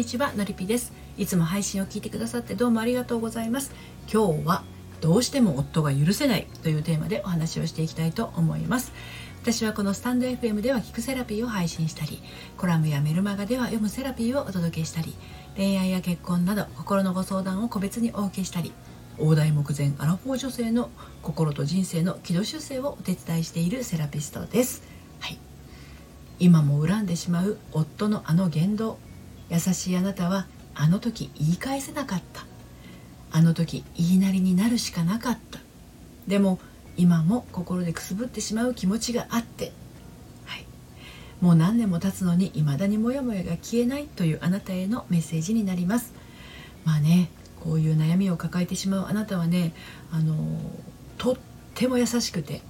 にちはのりぴです。いつも配信を聞いてくださってどうもありがとうございます。今日はどうしても夫が許せないというテーマでお話をしていきたいと思います。私はこのスタンド FM では聞くセラピーを配信したりコラムやメルマガでは読むセラピーをお届けしたり恋愛や結婚など心のご相談を個別にお受けしたり大台目前アラフォー女性の心と人生の軌道修正をお手伝いしているセラピストです。はい。今も恨んでしまう夫のあの言動。優しいあなたはあの時言い返せなかった。あの時言いなりになるしかなかった。でも今も心でくすぶってしまう気持ちがあって、はい、もう何年も経つのに未だにモヤモヤが消えないというあなたへのメッセージになります。まあねこういう悩みを抱えてしまうあなたはねあのとっても優しくて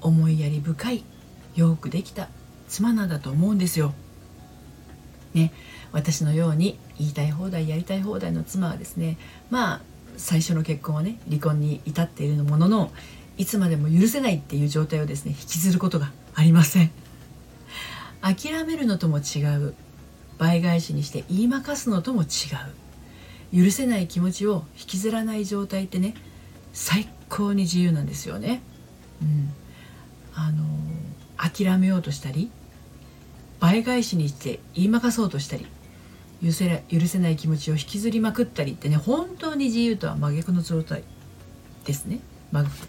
思いやり深いよくできた妻なんだと思うんですよ。ね、私のように言いたい放題やりたい放題の妻はですねまあ最初の結婚はね離婚に至っているもののいつまでも許せないっていう状態をですね引きずることがありません。諦めるのとも違う。倍返しにして言いまかすのとも違う。許せない気持ちを引きずらない状態ってね最高に自由なんですよね。うん。あの諦めようとしたり倍返しにして言いまかそうとしたり許せ許せない気持ちを引きずりまくったりってね本当に自由とは真逆の状態ですね。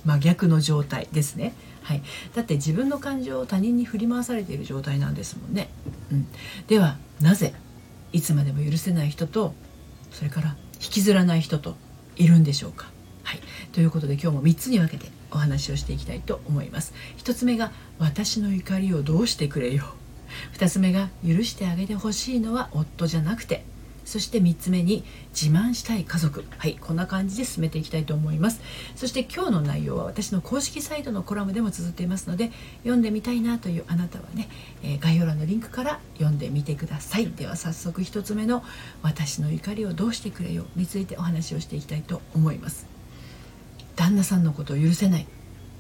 真逆の状態ですね、はい、だって自分の感情を他人に振り回されている状態なんですもんね、うん、ではなぜいつまでも許せない人とそれから引きずらない人といるんでしょうか。はい、ということで今日も3つに分けてお話をしていきたいと思います。1つ目が私の怒りをどうしてくれよ2つ目が許してあげてほしいのは夫じゃなくてそして3つ目に自慢したい家族。はいこんな感じで進めていきたいと思います。そして今日の内容は私の公式サイトのコラムでも綴っていますので読んでみたいなというあなたはね、え、概要欄のリンクから読んでみてください。では早速1つ目の「私の怒りをどうしてくれよ」についてお話をしていきたいと思います。旦那さんのことを許せない。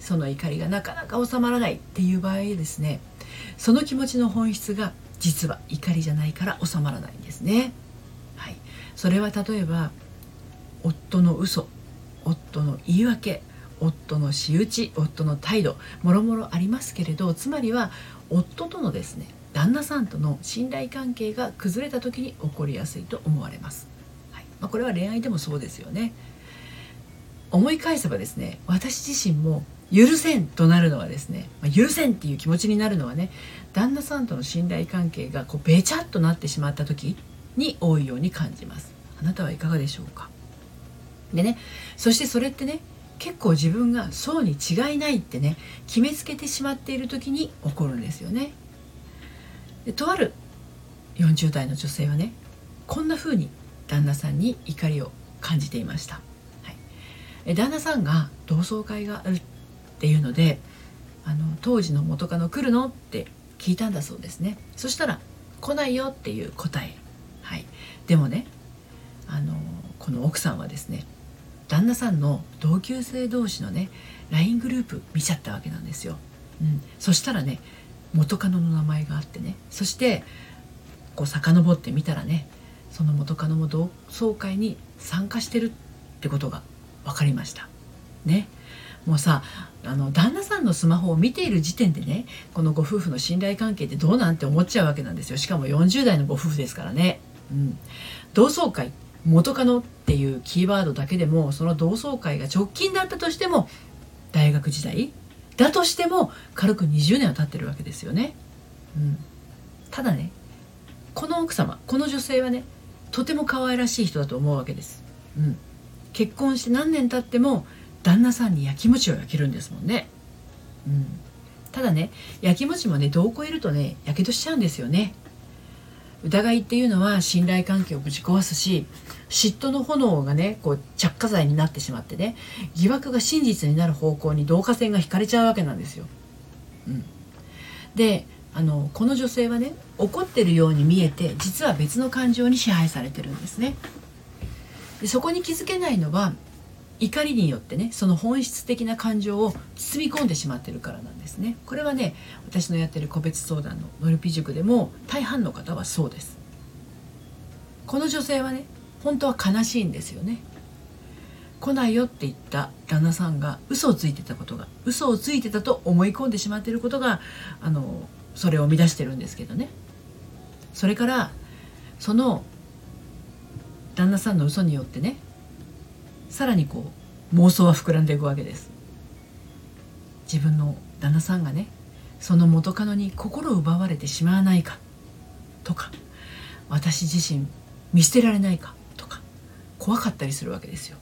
その怒りがなかなか収まらないっていう場合ですねその気持ちの本質が実は怒りじゃないから収まらないんですね。はい、それは例えば夫の嘘夫の言い訳夫の仕打ち夫の態度もろもろありますけれどつまりは夫とのですね旦那さんとの信頼関係が崩れた時に起こりやすいと思われます、はい。まあ、これは恋愛でもそうですよね。思い返せばですね私自身も許せんとなるのはですね、まあ、許せんっていう気持ちになるのはね旦那さんとの信頼関係がこうべちゃっとなってしまった時に多いように感じます。あなたはいかがでしょうか？でねそしてそれってね結構自分がそうに違いないってね決めつけてしまっている時に起こるんですよね。でとある40代の女性はねこんな風に旦那さんに怒りを感じていました、はい、旦那さんが同窓会があるっていうのであの当時の元カノ来るのって聞いたんだそうですね。そしたら来ないよっていう答え、はい、でもねあのこの奥さんはですね旦那さんの同級生同士のね LINE グループ見ちゃったわけなんですよ、うん、そしたらね元カノの名前があってね。そしてこう遡ってみたらねその元カノも同窓会に参加してるってことが分かりました。ね。もうさあの旦那さんのスマホを見ている時点でねこのご夫婦の信頼関係ってどうなんて思っちゃうわけなんですよ。しかも40代のご夫婦ですからね、うん、同窓会元カノっていうキーワードだけでもその同窓会が直近だったとしても大学時代だとしても軽く20年は経ってるわけですよね、うん、ただねこの奥様この女性はねとても可愛らしい人だと思うわけです、うん、結婚して何年経っても旦那さんに焼き餅を焼けるんですもんね、うん、ただね焼き餅もね度を超えるとねやけどしちゃうんですよね疑いっていうのは信頼関係をぶち壊すし嫉妬の炎がねこう着火剤になってしまってね疑惑が真実になる方向に導火線が引かれちゃうわけなんですよ。うん、であのこの女性はね怒ってるように見えて実は別の感情に支配されてるんですね。でそこに気づけないのは怒りによってねその本質的な感情を包み込んでしまってるからなんですね。これはね私のやってる個別相談のノルピ塾でも大半の方はそうです。この女性はね本当は悲しいんですよね。来ないよって言った旦那さんが嘘をついてたことが嘘をついてたと思い込んでしまっていることがあのそれを生み出してるんですけどね。それからその旦那さんの嘘によってねさらにこう妄想は膨らんでいくわけです。自分の旦那さんがねその元カノに心を奪われてしまわないかとか私自身見捨てられないかとか怖かったりするわけですよ。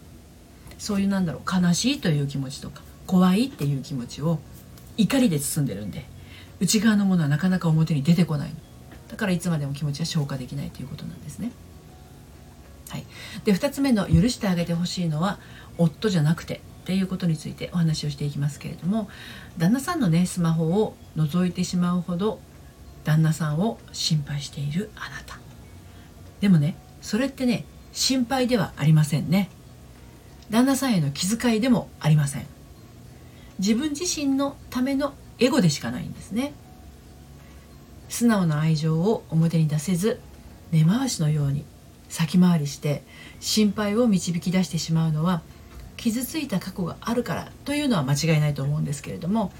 そういうなんだろう悲しいという気持ちとか怖いっていう気持ちを怒りで包んでるんで内側のものはなかなか表に出てこない。だからいつまでも気持ちは消化できないということなんですね。はい、で2つ目の許してあげてほしいのは夫じゃなくてっていうことについてお話をしていきますけれども旦那さんのねスマホを覗いてしまうほど旦那さんを心配しているあなた。でもねそれってね心配ではありませんね。旦那さんへの気遣いでもありません。自分自身のためのエゴでしかないんですね。素直な愛情を表に出せず根回しのように先回りして心配を導き出してしまうのは傷ついた過去があるからというのは間違いないと思うんですけれども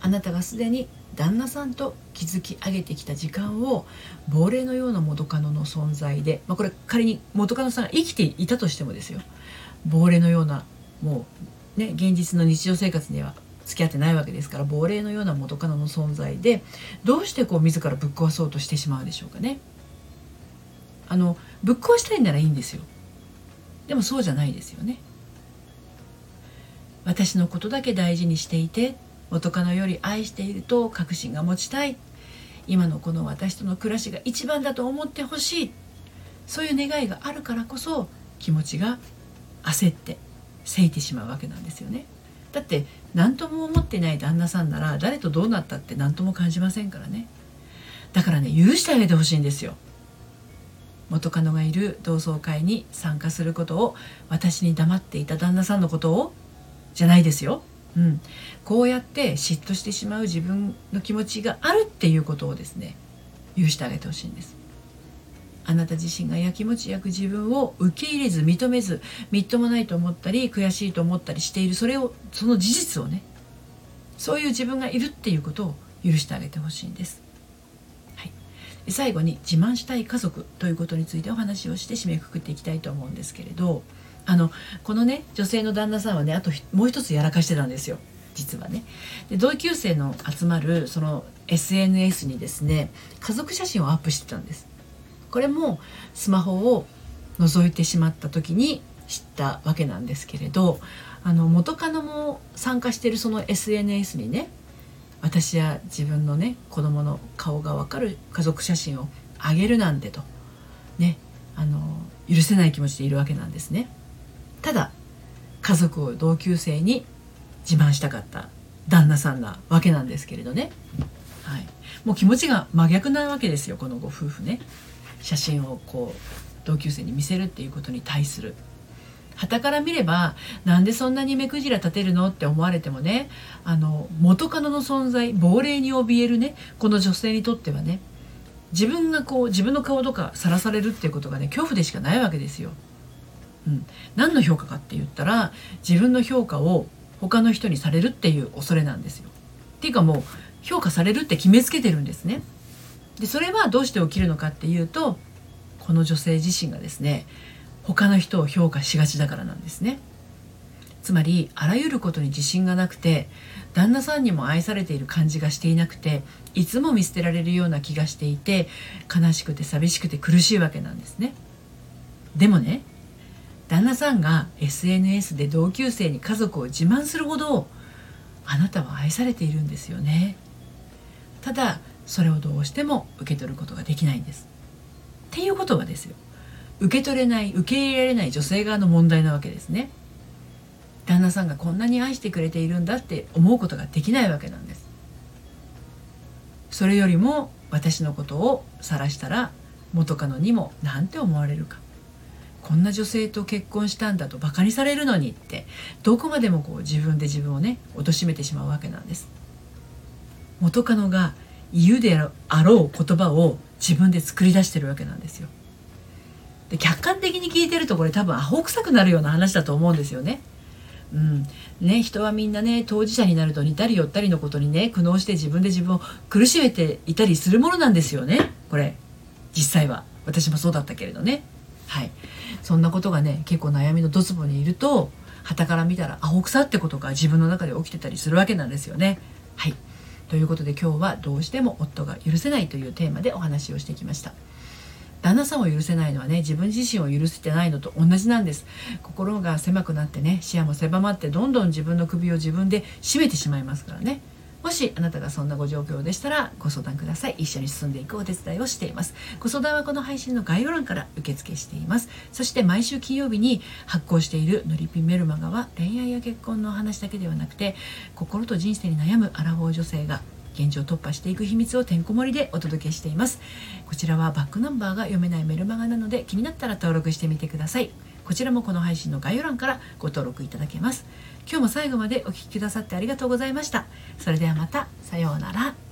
あなたがすでに旦那さんと築き上げてきた時間を亡霊のような元カノの存在で、まあ、これ仮に元カノさんが生きていたとしてもですよ亡霊のようなもうね現実の日常生活には付き合ってないわけですから亡霊のような元カノの存在でどうしてこう自らぶっ壊そうとしてしまうでしょうかね。あのぶっ壊したいならいいんですよ。でもそうじゃないですよね。私のことだけ大事にしていて元カノより愛していると確信が持ちたい。今のこの私との暮らしが一番だと思ってほしい。そういう願いがあるからこそ気持ちが焦ってせいてしまうわけなんですよね。だって何とも思ってない旦那さんなら誰とどうなったって何とも感じませんからね。だからね許してあげてほしいんですよ。元カノがいる同窓会に参加することを私に黙っていた旦那さんのことをじゃないですよ、うん、こうやって嫉妬してしまう自分の気持ちがあるっていうことをですね許してあげてほしいんです。あなた自身がやきもち焼く自分を受け入れず認めずみっともないと思ったり悔しいと思ったりしているそれをその事実をねそういう自分がいるっていうことを許してあげてほしいんです。最後に自慢したい家族ということについてお話をして締めくくっていきたいと思うんですけれどあのこのね女性の旦那さんはねあともう一つやらかしてたんですよ実はね。で同級生の集まるその SNS にですね家族写真をアップしてたんです。これもスマホを覗いてしまった時に知ったわけなんですけれどあの元カノも参加してるその SNS にね私や自分のね子供の顔が分かる家族写真をあげるなんてとねあの許せない気持ちでいるわけなんですね。ただ家族を同級生に自慢したかった旦那さんなわけなんですけれどね、はい、もう気持ちが真逆なわけですよこのご夫婦ね。写真をこう同級生に見せるっていうことに対する旗から見ればなんでそんなに目くじら立てるのって思われてもねあの元カノの存在亡霊に怯えるねこの女性にとってはね自分がこう自分の顔とかさらされるっていうことがね恐怖でしかないわけですよ。うん、何の評価かって言ったら自分の評価を他の人にされるっていう恐れなんですよ。っていうかもう評価されるって決めつけてるんですね。でそれはどうして起きるのかっていうとこの女性自身がですね他の人を評価しがちだからなんですね。つまりあらゆることに自信がなくて旦那さんにも愛されている感じがしていなくていつも見捨てられるような気がしていて悲しくて寂しくて苦しいわけなんですね。でもね旦那さんが SNS で同級生に家族を自慢するほどあなたは愛されているんですよねただそれをどうしても受け取ることができないんですっていうことはですよ受け取れない受け入れられない女性側の問題なわけですね。旦那さんがこんなに愛してくれているんだって思うことができないわけなんです。それよりも私のことを晒したら元カノにも何て思われるか。こんな女性と結婚したんだとバカにされるのにってどこまでもこう自分で自分をね貶めてしまうわけなんです。元カノが言うであろう言葉を自分で作り出してるわけなんですよ。で客観的に聞いてるとこれ多分アホ臭くなるような話だと思うんですよね。うん。ね、人はみんなね当事者になると似たり寄ったりのことにね苦悩して自分で自分を苦しめていたりするものなんですよね。これ。実際は。私もそうだったけれどね。はい。そんなことがね結構悩みのドツボにいると傍から見たらアホ臭ってことが自分の中で起きてたりするわけなんですよね。はい。ということで今日はどうしても夫が許せないというテーマでお話をしてきました。旦那さんを許せないのはね自分自身を許せてないのと同じなんです。心が狭くなってね視野も狭まってどんどん自分の首を自分で絞めてしまいますからね。もしあなたがそんなご状況でしたらご相談ください。一緒に進んでいくお手伝いをしていますご相談はこの配信の概要欄から受付しています。そして毎週金曜日に発行しているのりぴメルマガは恋愛や結婚の話だけではなくて心と人生に悩むアラフォー女性が現状突破していく秘密をてんこ盛りでお届けしています。こちらはバックナンバーが読めないメルマガなので気になったら登録してみてください。こちらもこの配信の概要欄からご登録いただけます。今日も最後までお聴きくださってありがとうございました。それではまた。さようなら。